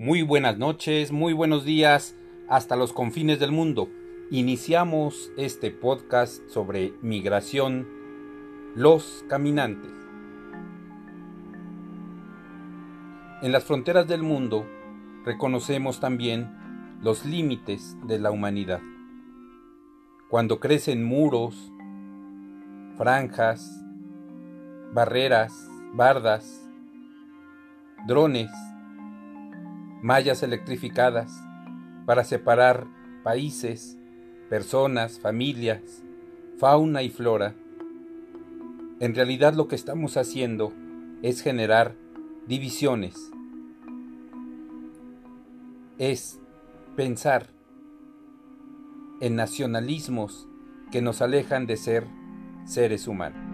Muy buenas noches, muy buenos días, hasta los confines del mundo. Iniciamos este podcast sobre migración, los caminantes. En las fronteras del mundo reconocemos también los límites de la humanidad. Cuando crecen muros, franjas, barreras, bardas, drones, mallas electrificadas para separar países, personas, familias, fauna y flora. En realidad lo que estamos haciendo es generar divisiones. Es pensar en nacionalismos que nos alejan de ser seres humanos.